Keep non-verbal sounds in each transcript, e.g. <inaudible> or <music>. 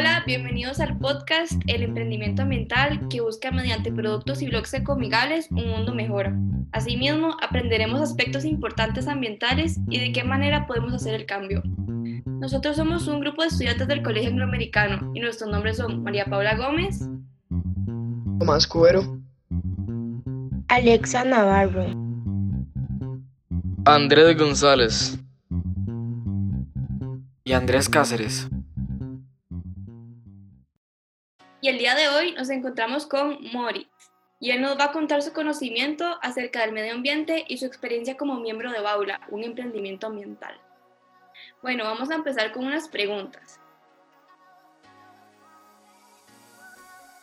Hola, bienvenidos al podcast El Emprendimiento Ambiental que busca mediante productos y blogs ecomigales un mundo mejor. Asimismo, aprenderemos aspectos importantes ambientales y de qué manera podemos hacer el cambio. Nosotros somos un grupo de estudiantes del Colegio Angloamericano y nuestros nombres son María Paula Gómez, Tomás Cuero, Alexa Navarro, Andrés González y Andrés Cáceres. Y el día de hoy nos encontramos con Moritz y él nos va a contar su conocimiento acerca del medio ambiente y su experiencia como miembro de Baula, un emprendimiento ambiental. Bueno, vamos a empezar con unas preguntas.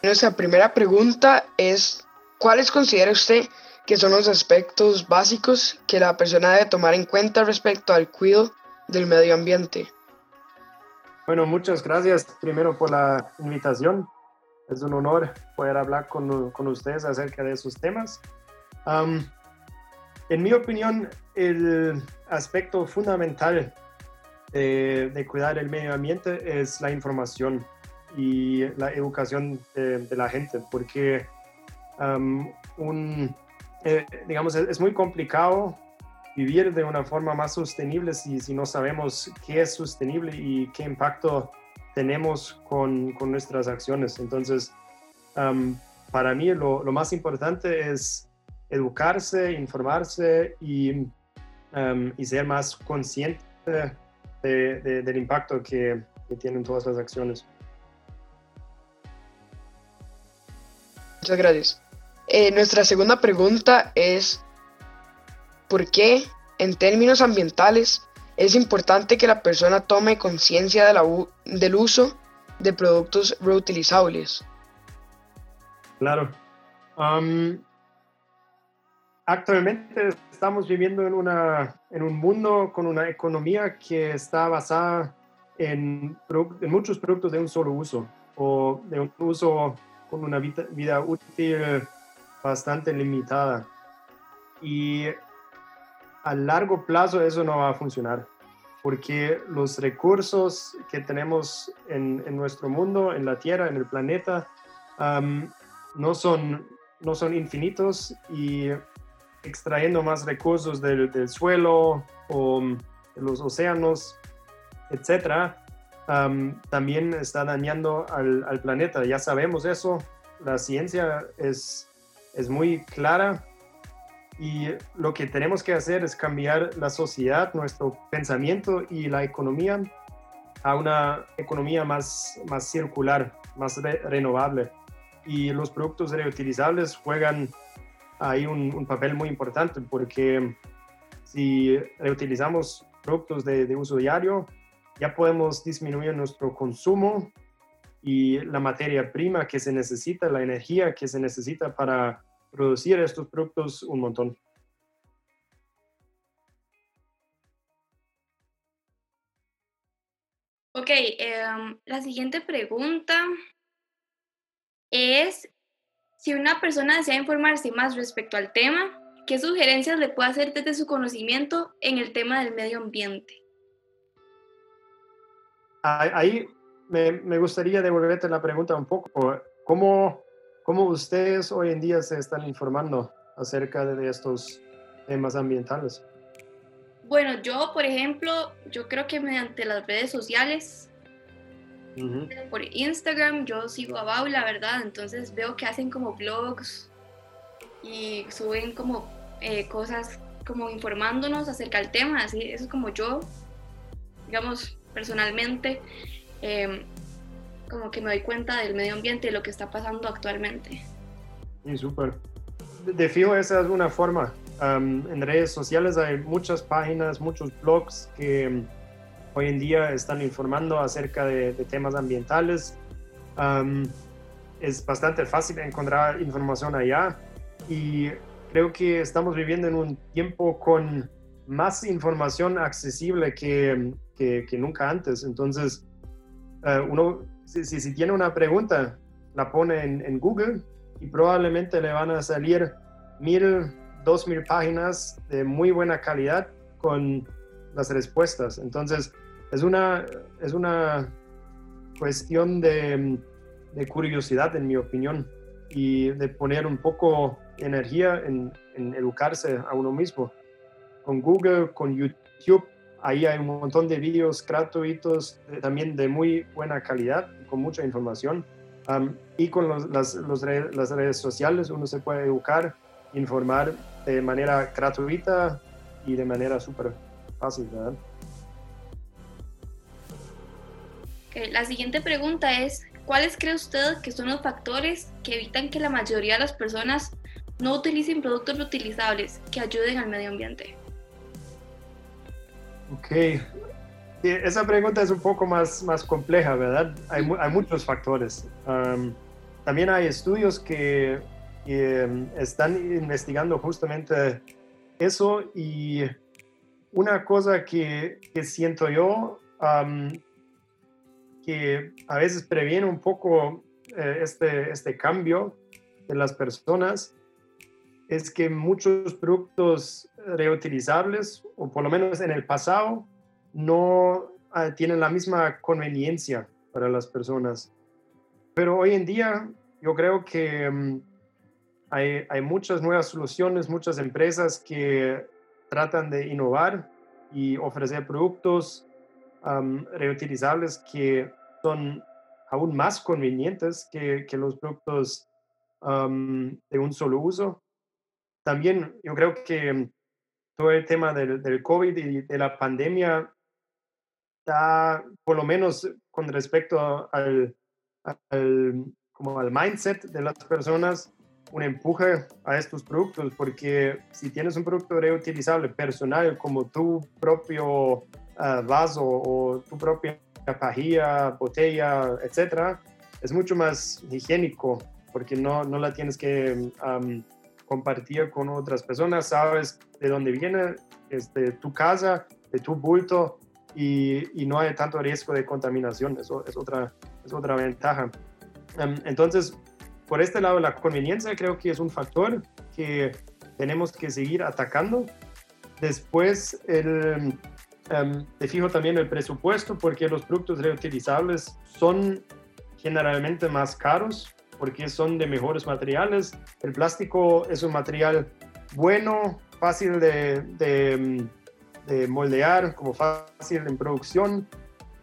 Nuestra primera pregunta es, ¿cuáles considera usted que son los aspectos básicos que la persona debe tomar en cuenta respecto al cuidado del medio ambiente? Bueno, muchas gracias primero por la invitación es un honor poder hablar con, con ustedes acerca de esos temas. en mi opinión, el aspecto fundamental de, de, cuidar el medio ambiente es la información y la educación de, la gente, porque un, eh, digamos, es, muy complicado vivir de una forma más sostenible si, si no sabemos qué es sostenible y qué impacto tenemos con, con nuestras acciones. Entonces, para mí lo, más importante es educarse, informarse y, y ser más consciente de, del impacto que, que tienen todas las acciones. Muchas gracias. Eh, nuestra segunda pregunta es, ¿por qué en términos ambientales es importante que la persona tome conciencia de del uso de productos reutilizables. Claro. actualmente estamos viviendo en, una, en un mundo con una economía que está basada en, en muchos productos de un solo uso o de un uso con una vida, vida útil bastante limitada. Y a largo plazo eso no va a funcionar, porque los recursos que tenemos en, nuestro mundo, en la Tierra, en el planeta, no, son, no son infinitos y extrayendo más recursos del, suelo o de los océanos, etcétera, también está dañando al, al, planeta. Ya sabemos eso, la ciencia es, es muy clara y lo que tenemos que hacer es cambiar la sociedad, nuestro pensamiento y la economía a una economía más, más circular, más renovable. Y los productos reutilizables juegan ahí un, papel muy importante porque si reutilizamos productos de, de uso diario, ya podemos disminuir nuestro consumo y la materia prima que se necesita, la energía que se necesita para producir estos productos un montón. Ok, em, la siguiente pregunta es, si una persona desea informarse más respecto al tema, ¿qué sugerencias le puede hacer desde su conocimiento en el tema del medio ambiente? Ahí me, me gustaría devolverte la pregunta un poco. ¿Cómo, ¿Cómo ustedes hoy en día se están informando acerca de estos temas ambientales? Bueno, yo, por ejemplo, yo creo que mediante las redes sociales, por Instagram, yo sigo a Baula, ¿verdad? Entonces veo que hacen como blogs y suben como eh, cosas como informándonos acerca del tema, así, eso es como yo, digamos, personalmente. Em, como que me doy cuenta del medio ambiente y lo que está pasando actualmente. Sí, súper. De fijo, esa es una forma. en redes sociales hay muchas páginas, muchos blogs que hoy en día están informando acerca de, temas ambientales. es bastante fácil encontrar información allá y creo que estamos viviendo en un tiempo con más información accesible que, que, que nunca antes. Entonces, uh, uno si, si, tiene una pregunta, la pone en, Google y probablemente le van a salir mil, dos mil páginas de muy buena calidad con las respuestas. Entonces, es una, es una cuestión de, de, curiosidad, en mi opinión, y de poner un poco de energía en, en educarse a uno mismo. Con Google, con YouTube, ahí hay un montón de vídeos gratuitos, también de muy buena calidad, con mucha información. y con las, redes sociales uno se puede educar, informar de manera gratuita y de manera súper fácil, ¿verdad? La siguiente pregunta es, ¿cuáles cree usted que son los factores que evitan que la mayoría de las personas no utilicen productos reutilizables que ayuden al medio ambiente? Ok, esa pregunta es un poco más, más compleja, ¿verdad? Hay, hay muchos factores. también hay estudios que, que, están investigando justamente eso y una cosa que, que siento yo que a veces previene un poco eh, este, este cambio de las personas es que muchos productos reutilizables, o por lo menos en el pasado, no ah, tienen la misma conveniencia para las personas. Pero hoy en día yo creo que mm, hay, hay, muchas nuevas soluciones, muchas empresas que tratan de innovar y ofrecer productos reutilizables que son aún más convenientes que, que los productos de un solo uso. También yo creo que todo el tema del, del COVID y de la pandemia está, por lo menos con respecto al, al, como al mindset de las personas, un empuje a estos productos, porque si tienes un producto reutilizable personal como tu propio ah, vaso o tu propia pajilla, botella, etcétera, es mucho más higiénico porque no, no la tienes que compartir con otras personas, sabes de dónde viene, es de tu casa, de tu bulto y, y no hay tanto riesgo de contaminación, eso es otra, es otra ventaja. entonces, por este lado, la conveniencia creo que es un factor que tenemos que seguir atacando. Después, el, um, te fijo también el presupuesto porque los productos reutilizables son generalmente más caros porque son de mejores materiales. El plástico es un material bueno, fácil de, de, de moldear, como fácil en producción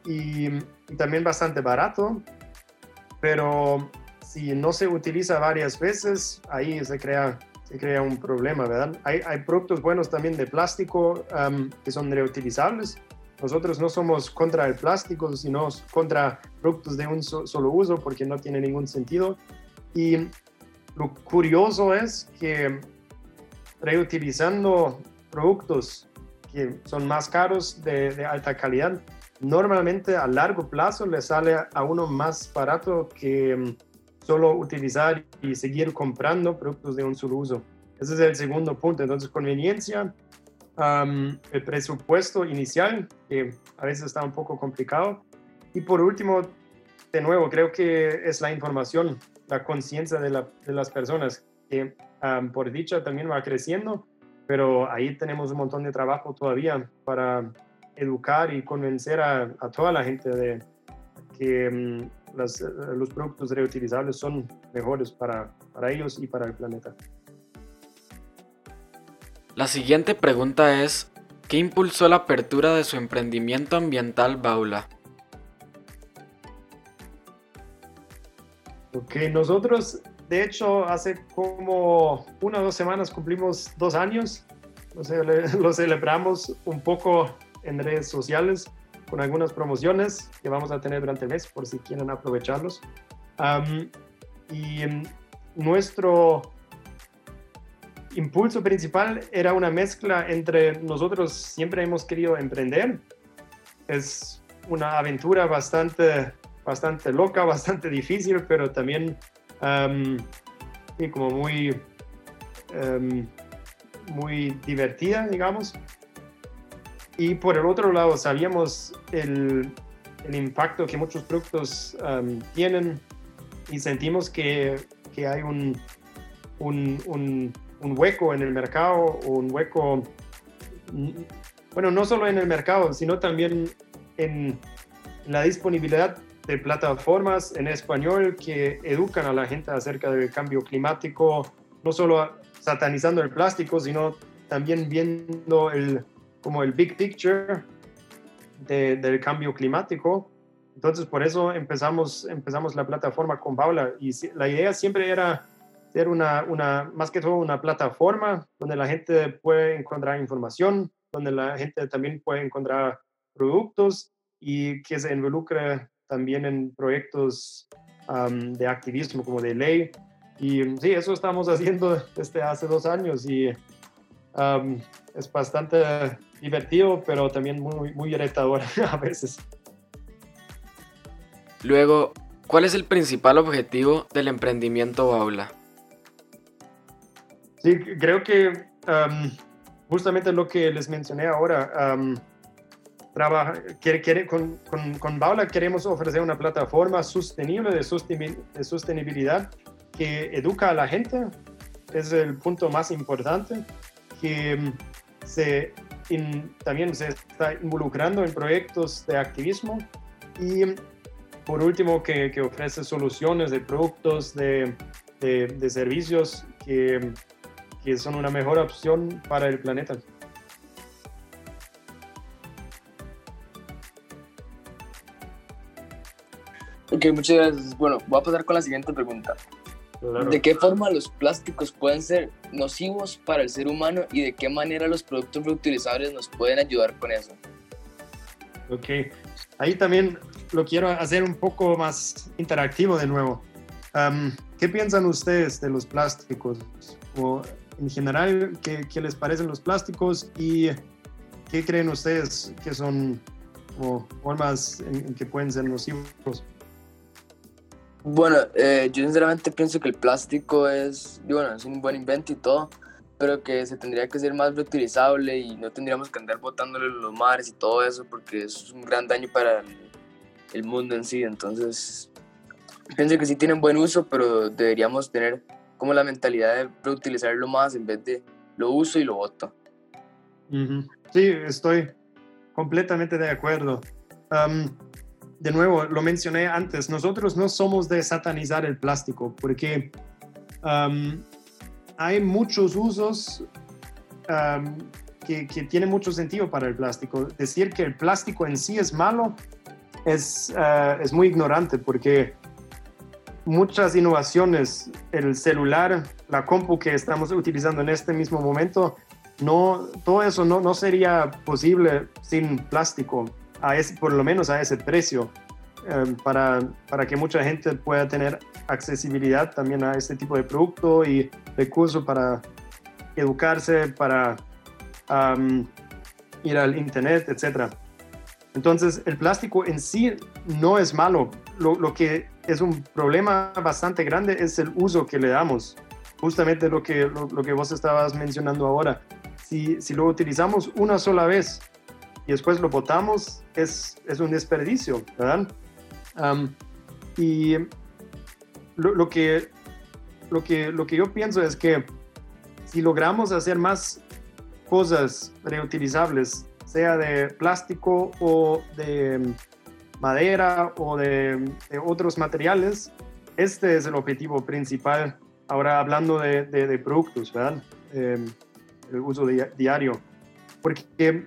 y, y también bastante barato, pero si no se utiliza varias veces, ahí se crea, se crea un problema, ¿verdad? Hay, hay productos buenos también de plástico que son reutilizables. Nosotros no somos contra el plástico, sino contra productos de un solo uso porque no tiene ningún sentido. Y lo curioso es que reutilizando productos que son más caros de, de alta calidad, normalmente a largo plazo le sale a uno más barato que solo utilizar y seguir comprando productos de un solo uso. Ese es el segundo punto. Entonces, conveniencia, el presupuesto inicial, que a veces está un poco complicado. Y por último, de nuevo, creo que es la información, la conciencia de, de, las personas, que por dicha también va creciendo, pero ahí tenemos un montón de trabajo todavía para educar y convencer a, a toda la gente de que mm, eh, los productos reutilizables son mejores para, para ellos y para el planeta. La siguiente pregunta es, ¿qué impulsó la apertura de su emprendimiento ambiental Baula? Ok, nosotros de hecho hace como una o dos semanas cumplimos dos años, lo <laughs> celebramos un poco en redes sociales con algunas promociones que vamos a tener durante el mes por si quieren aprovecharlos. y nuestro impulso principal era una mezcla entre nosotros siempre hemos querido emprender. Es una aventura bastante, bastante loca, <laughs> bastante difícil, pero también como muy, muy divertida, digamos. Y por el otro lado, sabíamos el, el impacto que muchos productos um, tienen y sentimos que, que hay un, un, un, un, hueco en el mercado, un hueco, bueno, no solo en el mercado, sino también en la disponibilidad de plataformas en español que educan a la gente acerca del cambio climático, no solo satanizando el plástico, sino también viendo el, como el big picture del cambio climático. Entonces, por eso empezamos, empezamos la plataforma con Paula y la idea siempre era ser una, una, más que todo una plataforma donde la gente puede encontrar información, donde la gente también puede encontrar productos y que se involucre también en proyectos de activismo como de ley. Y sí, eso estamos <laughs> haciendo desde hace dos años y es bastante divertido, pero también muy, muy retador <laughs> a veces. Luego, ¿cuál es el principal objetivo del emprendimiento Baula? Sí, creo que justamente lo que les mencioné ahora, trabaja, quiere, quiere, con, con, con, Baula queremos ofrecer una plataforma sostenible de, de sostenibilidad que educa a la gente, es el punto más importante, que se también se está involucrando en proyectos de activismo. Y por último que, que ofrece soluciones de productos, de, de servicios que, que son una mejor opción para el planeta. Ok, muchas gracias. Bueno, voy a pasar con la siguiente pregunta. ¿De qué forma los plásticos pueden ser nocivos para el ser humano y de qué manera los productos reutilizables nos pueden ayudar con eso? Ok, ahí también lo quiero hacer un poco más interactivo de nuevo. ¿Qué piensan ustedes de los plásticos? O en general, ¿qué, ¿qué, les parecen los plásticos y qué creen ustedes que son formas en que pueden ser nocivos? Bueno, eh, yo sinceramente pienso que el plástico es, bueno, es un buen invento y todo, pero que se tendría que ser más reutilizable y no tendríamos que andar botándolo en los mares y todo eso porque es un gran daño para el, mundo en sí. Entonces, pienso que sí tienen buen uso, pero deberíamos tener como la mentalidad de reutilizarlo más en vez de lo uso y lo boto. Sí, estoy completamente de acuerdo de nuevo, lo mencioné antes, nosotros no somos de satanizar el plástico porque hay muchos usos que, que, tienen mucho sentido para el plástico. Decir que el plástico en sí es malo es, ah, es muy ignorante porque muchas innovaciones, el celular, la compu que estamos utilizando en este mismo momento, no, todo eso no, no sería posible sin plástico por lo menos a ese precio, em, para, para, que mucha gente pueda tener accesibilidad también a este tipo de producto y recursos para educarse, para ir al internet, etc. Entonces, el plástico en sí no es malo. Lo, lo, que es un problema bastante grande es el uso que le damos. Justamente lo que, lo, que vos estabas mencionando ahora. Si, si lo utilizamos una sola vez, y después lo botamos, es, es un desperdicio, ¿verdad? y lo, lo, que, lo, que, lo que yo pienso es que si logramos hacer más cosas reutilizables, sea de plástico o de madera o de, otros materiales, este es el objetivo principal. Ahora hablando de, productos, ¿verdad? Em, el uso diario. Porque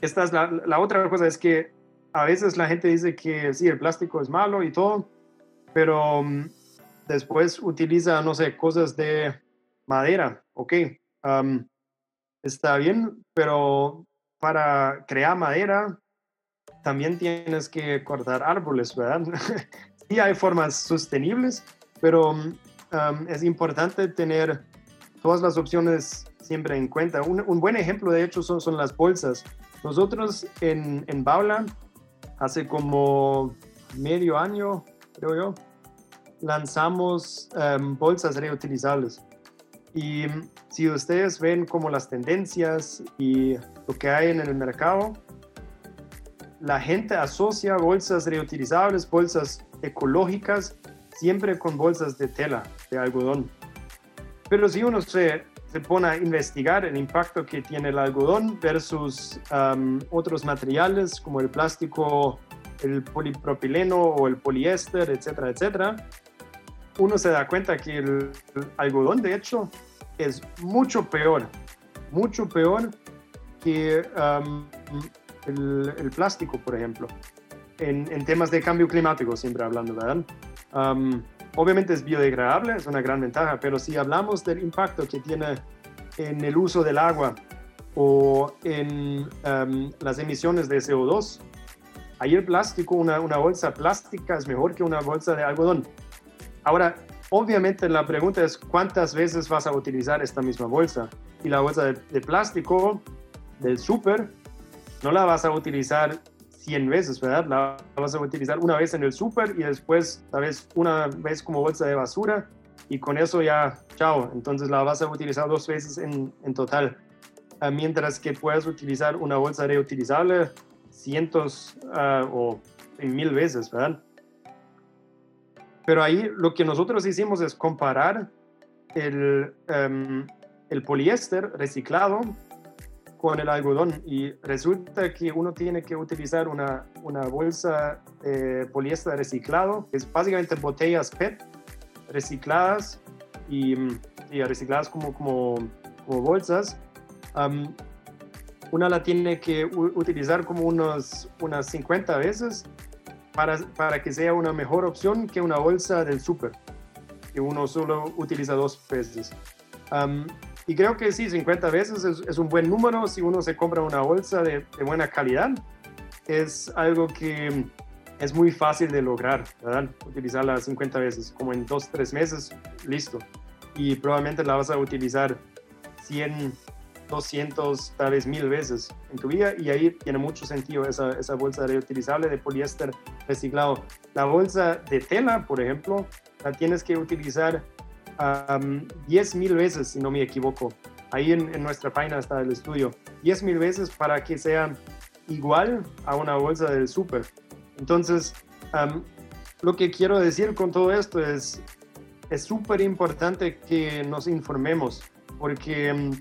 esta es la, otra cosa, es que a veces la gente dice que sí, el plástico es malo y todo, pero um, después utiliza, no sé, cosas de madera, ok, está bien, pero para crear madera también tienes que cortar árboles, ¿verdad? <laughs> sí hay formas sostenibles, pero um, es importante tener todas las opciones siempre en cuenta. Un, un buen ejemplo, de hecho, son, son las bolsas. Nosotros en, en Baula, hace como medio año, creo yo, lanzamos em, bolsas reutilizables. Y si ustedes ven como las tendencias y lo que hay en el mercado, la gente asocia bolsas reutilizables, bolsas ecológicas, siempre con bolsas de tela, de algodón. Pero si uno se se pone a investigar el impacto que tiene el algodón versus otros materiales como el plástico el polipropileno o el poliéster, etcétera, etcétera, uno se da cuenta que el, algodón, de hecho, es mucho peor, mucho peor que um, el, plástico, por ejemplo, en, temas de cambio climático, siempre hablando, ¿verdad? Um, obviamente es biodegradable, es una gran ventaja, pero si hablamos del impacto que tiene en el uso del agua o en um, las emisiones de CO2, ahí el plástico, una, una bolsa plástica es mejor que una bolsa de algodón. Ahora, obviamente la pregunta es cuántas veces vas a utilizar esta misma bolsa. Y la bolsa de, plástico del súper no la vas a utilizar 100 veces, ¿verdad? La vas a utilizar una vez en el súper y después, tal vez, una vez como bolsa de basura y con eso ya, chao. Entonces la vas a utilizar dos veces en, en total. Ah, mientras que puedes utilizar una bolsa reutilizable cientos uh, o mil veces, ¿verdad? Pero ahí lo que nosotros hicimos es comparar el, um, el poliéster reciclado con el algodón y resulta que uno tiene que utilizar una, una bolsa de poliéster reciclado, que es básicamente botellas PET recicladas y, y recicladas como, como, como bolsas. Um, una la tiene que utilizar como unos, unas 50 veces para, para que sea una mejor opción que una bolsa del súper, que uno solo utiliza dos veces. Y creo que sí, 50 veces es, un buen número si uno se compra una bolsa de, de, buena calidad. Es algo que es muy fácil de lograr, ¿verdad? Utilizarla 50 veces, como en 2, 3 meses, listo. Y probablemente la vas a utilizar 100 200, tal vez mil veces en tu vida y ahí tiene mucho sentido esa, esa bolsa reutilizable de poliéster reciclado. La bolsa de tela, por ejemplo, la tienes que utilizar um, 10 mil veces, si no me equivoco. Ahí en, nuestra página está el estudio. 10 mil veces para que sea igual a una bolsa del súper. Entonces, lo que quiero decir con todo esto es, es súper importante que nos informemos, porque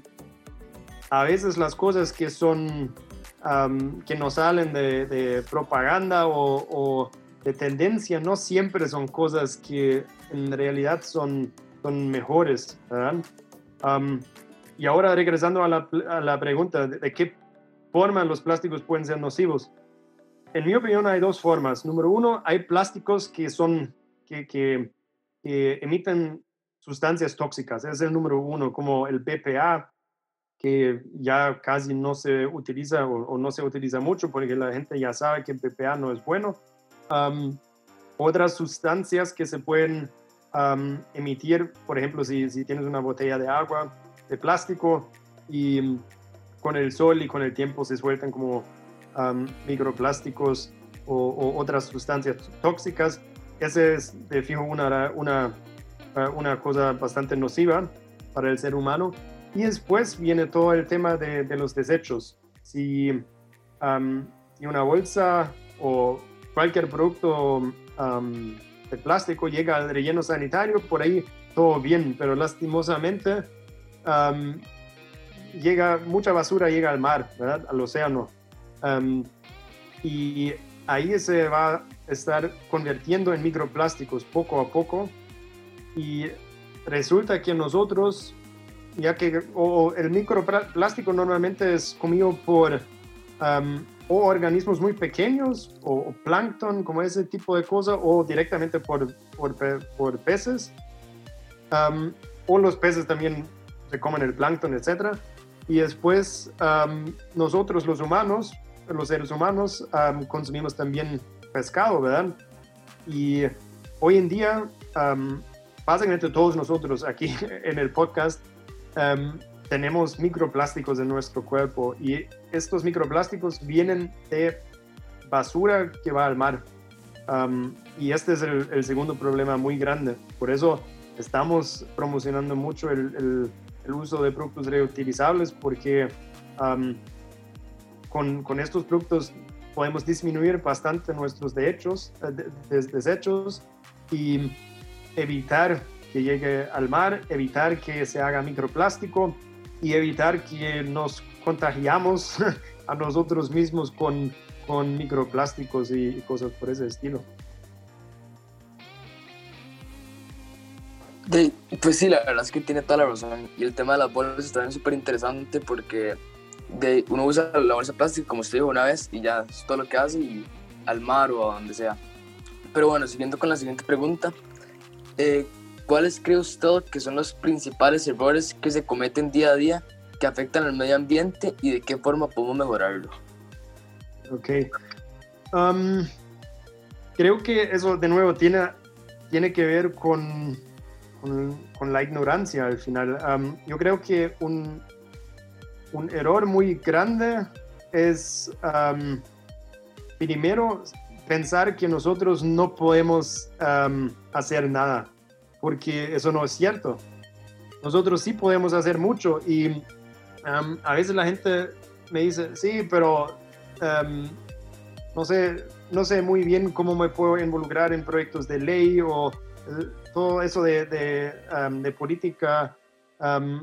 a veces las cosas que son, que nos salen de, propaganda o, de tendencia, no siempre son cosas que en realidad son, son mejores. y ahora regresando a la, a la pregunta de, qué forma los plásticos pueden ser nocivos. En mi opinión hay dos formas. Número uno, hay plásticos que son, que, que, que emiten sustancias tóxicas. es el número uno, como el BPA, que ya casi no se utiliza o, no se utiliza mucho porque la gente ya sabe que el PPA no es bueno. otras sustancias que se pueden emitir, por ejemplo, si, si, tienes una botella de agua de plástico y con el sol y con el tiempo se sueltan como microplásticos o, otras sustancias tóxicas, esa es de fijo una, una, una cosa bastante nociva para el ser humano y después viene todo el tema de, los desechos. Si, una bolsa o cualquier producto de plástico llega al relleno sanitario, por ahí todo bien, pero lastimosamente llega mucha basura llega al mar, al océano. y ahí se va a estar convirtiendo en microplásticos poco a poco. Y resulta que nosotros ya que el microplástico normalmente es comido por o organismos muy pequeños o, plancton, como ese tipo de cosa, o directamente por, por, por peces. o los peces también se comen el plancton, etc. Y después nosotros los humanos, los seres humanos, consumimos también pescado, ¿verdad? Y hoy en día, básicamente todos nosotros aquí <laughs> en el podcast Em, tenemos microplásticos en nuestro cuerpo y estos microplásticos vienen de basura que va al mar. Y este es el, segundo problema muy grande. Por eso estamos promocionando mucho el, uso de productos reutilizables porque con, estos productos podemos disminuir bastante nuestros eh, desechos y evitar que llegue al mar, evitar que se haga microplástico y evitar que nos contagiamos <laughs> a nosotros mismos con, con microplásticos y, cosas por ese estilo. pues sí, la verdad es que tiene toda la razón. Y el tema de las bolsas está también súper interesante porque de, uno usa la bolsa plástica, como usted dijo una vez, y ya es todo lo que hace, y al mar o a donde sea. Pero bueno, siguiendo con la siguiente pregunta, eh, ¿cuáles cree usted que son los principales errores que se cometen día a día que afectan al medio ambiente y de qué forma podemos mejorarlo? Ok. Um, creo que eso de nuevo tiene, tiene que ver con, con, la ignorancia al final. Um, yo creo que un, un error muy grande es um, primero pensar que nosotros no podemos hacer nada, porque eso no es cierto. Nosotros sí podemos hacer mucho y a veces la gente me dice, sí, pero no, sé, no sé muy bien cómo me puedo involucrar en proyectos de ley o eh, todo eso de, de, política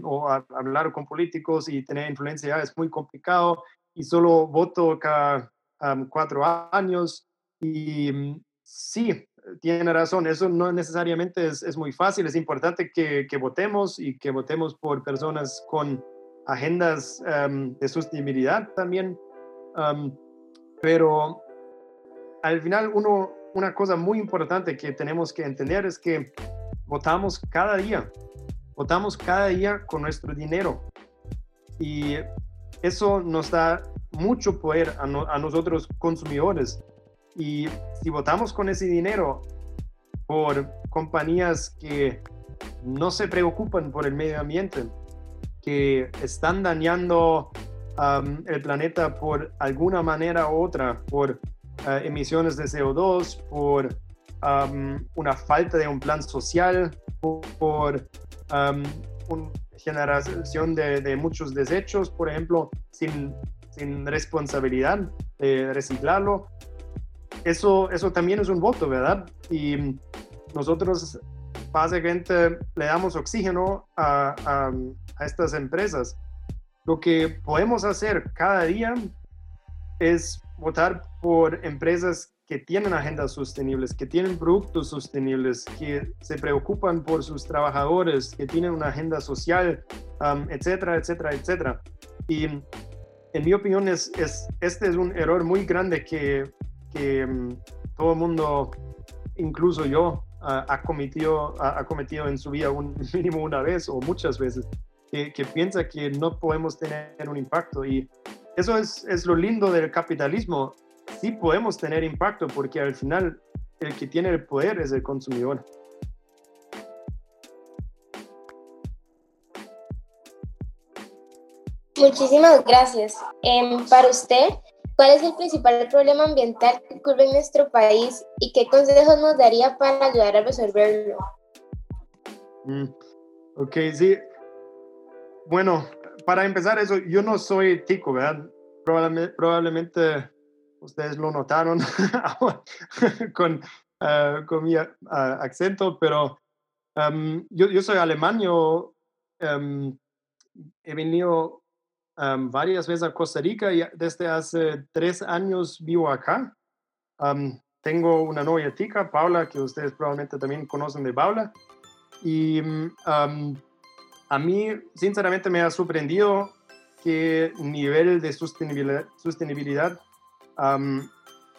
o hablar con políticos y tener influencia es muy complicado y solo voto cada cuatro años y mm, sí, tiene razón, eso no necesariamente es, es muy fácil, es importante que, que, votemos y que votemos por personas con agendas de sostenibilidad también, pero al final uno, una cosa muy importante que tenemos que entender es que votamos cada día, votamos cada día con nuestro dinero y eso nos da mucho poder a, a nosotros consumidores y si votamos con ese dinero por compañías que no se preocupan por el medio ambiente, que están dañando um, el planeta por alguna manera u otra, por uh, emisiones de CO2, por um, una falta de un plan social, por, um, una generación de, muchos desechos, por ejemplo, sin, sin responsabilidad de reciclarlo eso, eso también es un voto, ¿verdad? Y nosotros básicamente le damos oxígeno a, a, estas empresas. Lo que podemos hacer cada día es votar por empresas que tienen agendas sostenibles, que tienen productos sostenibles, que se preocupan por sus trabajadores, que tienen una agenda social, etcétera, etcétera, etcétera. Y en mi opinión, es, es, este es un error muy grande que que mm, todo el mundo, incluso yo, ha, cometido, ha, cometido en su vida un <laughs> mínimo una vez o muchas veces, que, piensa que no podemos tener un impacto. Y eso es, es lo lindo del capitalismo. Sí podemos tener impacto porque al final el que tiene el poder es el consumidor. Muchísimas gracias. Em, para usted, ¿Cuál es el principal problema ambiental que ocurre en nuestro país y qué consejos nos daría para ayudar a resolverlo? Mm, ok, sí. Bueno, para empezar eso, yo no soy tico, ¿verdad? Probablemente, ustedes lo notaron <laughs> con, ah, con mi ah, acento, pero yo, yo, soy alemán, yo he venido varias veces a Costa Rica y desde hace tres años vivo acá. tengo una novia tica, Paula, que ustedes probablemente también conocen de Paula. Y a mí, sinceramente, me ha sorprendido qué nivel de sostenibilidad, sostenibilidad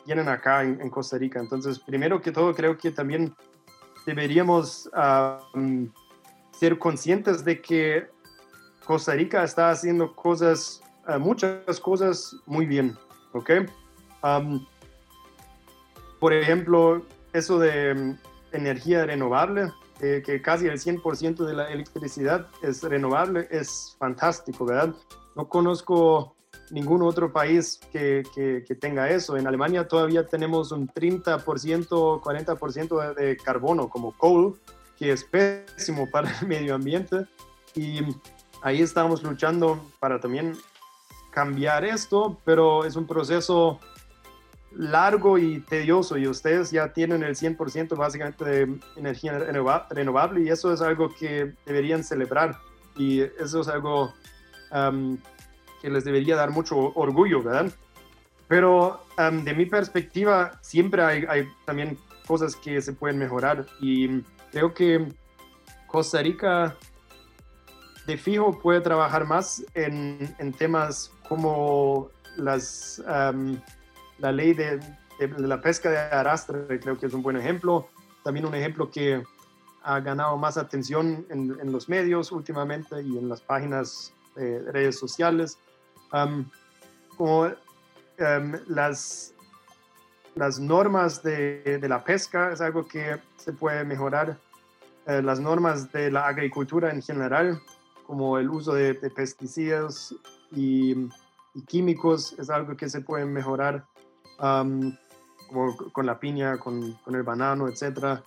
tienen acá en, Costa Rica. Entonces, primero que todo, creo que también deberíamos ser conscientes de que Costa Rica está haciendo cosas, eh, muchas cosas muy bien, ¿ok? por ejemplo, eso de mm, energía renovable, eh, que casi el 100% de la electricidad es renovable, es fantástico, ¿verdad? No conozco ningún otro país que, que, tenga eso. En Alemania todavía tenemos un 30%, 40% de, de carbono como coal, que es pésimo para el medio ambiente. Y ahí estamos luchando para también cambiar esto, pero es un proceso largo y tedioso y ustedes ya tienen el 100% básicamente de energía renovable y eso es algo que deberían celebrar y eso es algo que les debería dar mucho orgullo, ¿verdad? Pero de mi perspectiva, siempre hay, hay, también cosas que se pueden mejorar y creo que Costa Rica de fijo puede trabajar más en, en temas como las, la ley de, la pesca de arrastre, creo que es un buen ejemplo. También un ejemplo que ha ganado más atención en, los medios últimamente y en las páginas de redes sociales. como las, las normas de, de, la pesca es algo que se puede mejorar. Eh, las normas de la agricultura en general, como el uso de, pesticidas y, químicos, es algo que se puede mejorar, como con la piña, con, con el banano, etc.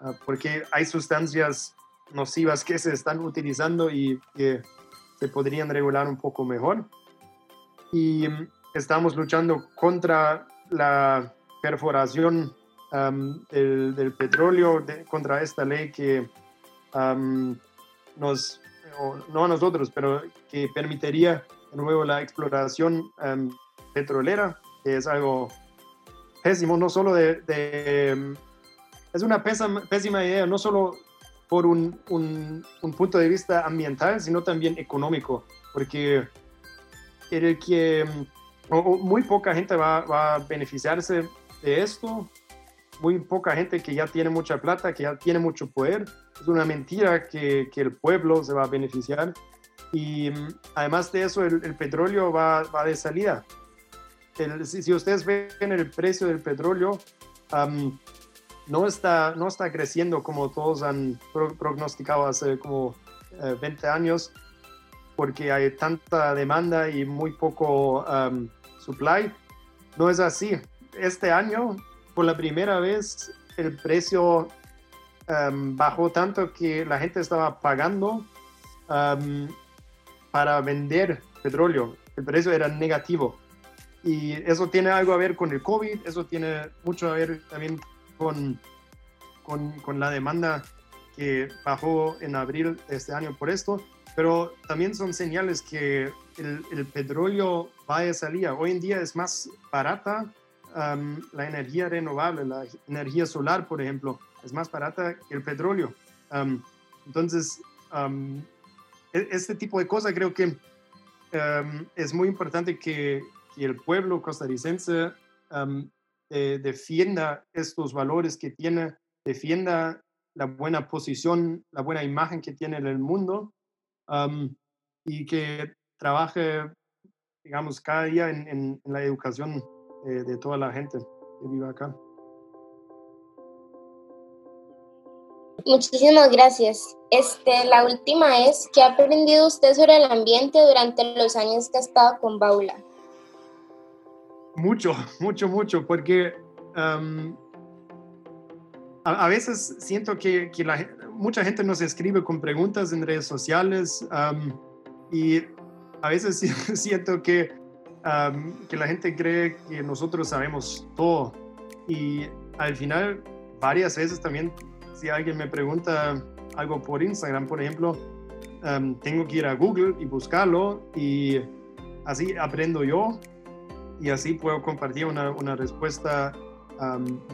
Ah, porque hay sustancias nocivas que se están utilizando y que se podrían regular un poco mejor. Y estamos luchando contra la perforación del, petróleo, contra esta ley que nos, no a nosotros, pero que permitiría de nuevo la exploración petrolera, que es algo pésimo, no solo de... es una pésima, idea, no solo por un, un, un, punto de vista ambiental, sino también económico, porque el que muy poca gente va, a beneficiarse de esto, muy poca gente que ya tiene mucha plata, que ya tiene mucho poder. Es una mentira que, que el pueblo se va a beneficiar. Y mm, además de eso, el, petróleo va, va, de salida. si, ustedes ven el precio del petróleo, no, está, no está creciendo como todos han prognosticado hace como 20 eh, años, porque hay tanta demanda y muy poco supply. No es así. Este año, por la primera vez, el precio um, bajó tanto que la gente estaba pagando um, para vender petróleo. El precio era negativo. Y eso tiene algo a ver con el COVID, eso tiene mucho a ver también con, con, con la demanda que bajó en abril de este año por esto, pero también son señales que el, el petróleo va de salida. Hoy en día es más barata la energía renovable, la energía solar, por ejemplo, es más barata que el petróleo. entonces, e, este tipo de cosas creo que es muy importante que, que, el pueblo costarricense defienda estos valores que tiene, defienda la buena posición, la buena imagen que tiene en el mundo y que trabaje, digamos, cada día en, la educación eh, de toda la gente que vive acá. Muchísimas gracias. Este, la última es, ¿qué ha aprendido usted sobre el ambiente durante los años que ha estado con Baula? Mucho, <laughs> mucho, mucho, porque a, veces siento que, que la, mucha gente nos escribe con preguntas en redes sociales y a veces <laughs> siento que, que la gente cree que nosotros sabemos todo y al final varias veces también si alguien me pregunta algo por Instagram, por ejemplo, tengo que ir a Google y buscarlo y así aprendo yo y así puedo compartir una, una respuesta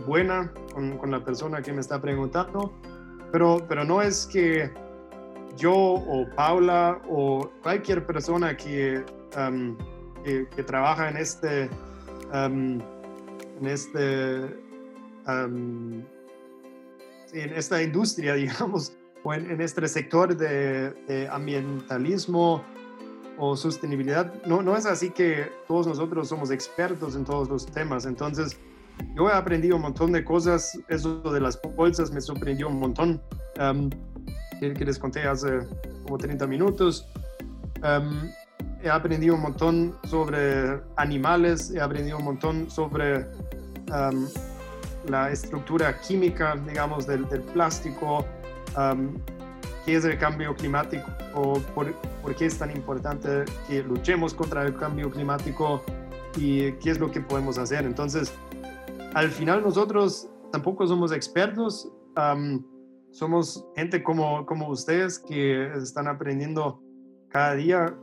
buena con, con, la persona que me está preguntando. Pero, pero no es que yo o Paula o cualquier persona que, um, que, trabaja en este, um, en este um, en esta industria, <laughs> digamos, o en, este sector de, ambientalismo o sostenibilidad, no, no es así que todos nosotros somos expertos en todos los temas. Entonces, yo he aprendido un montón de cosas. Eso de las bolsas me sorprendió un montón que, les conté hace como 30 minutos. He aprendido un montón sobre animales, he aprendido un montón sobre la estructura química, digamos, del, plástico, qué es el cambio climático o por, por, qué es tan importante que luchemos contra el cambio climático y qué es lo que podemos hacer. Entonces, al final nosotros tampoco somos expertos, somos gente como, como ustedes que están aprendiendo cada día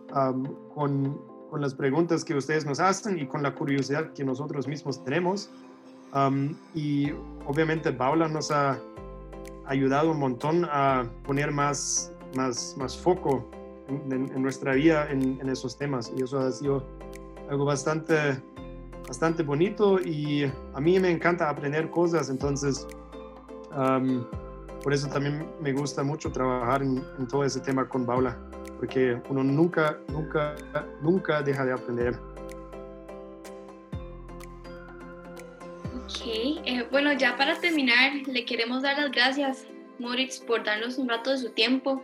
con, con las preguntas que ustedes nos hacen y con la curiosidad que nosotros mismos tenemos. y obviamente Paula nos ha ayudado un montón a poner más, más, más foco en, nuestra vida en, esos temas. Y eso ha sido algo bastante, bastante bonito y a mí me encanta aprender cosas, entonces por eso también me gusta mucho trabajar en todo ese tema con Paula, porque uno nunca, nunca, nunca deja de aprender. Ok, eh, bueno, ya para terminar, le queremos dar las gracias, Moritz, por darnos un rato de su tiempo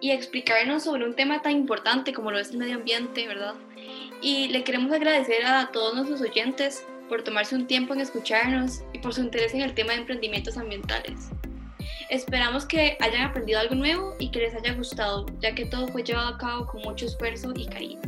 y explicarnos sobre un tema tan importante como lo es el medio ambiente, ¿verdad? Y le queremos agradecer a todos nuestros oyentes por tomarse un tiempo en escucharnos y por su interés en el tema de emprendimientos ambientales. Esperamos que hayan aprendido algo nuevo y que les haya gustado, ya que todo fue llevado a cabo con mucho esfuerzo y cariño.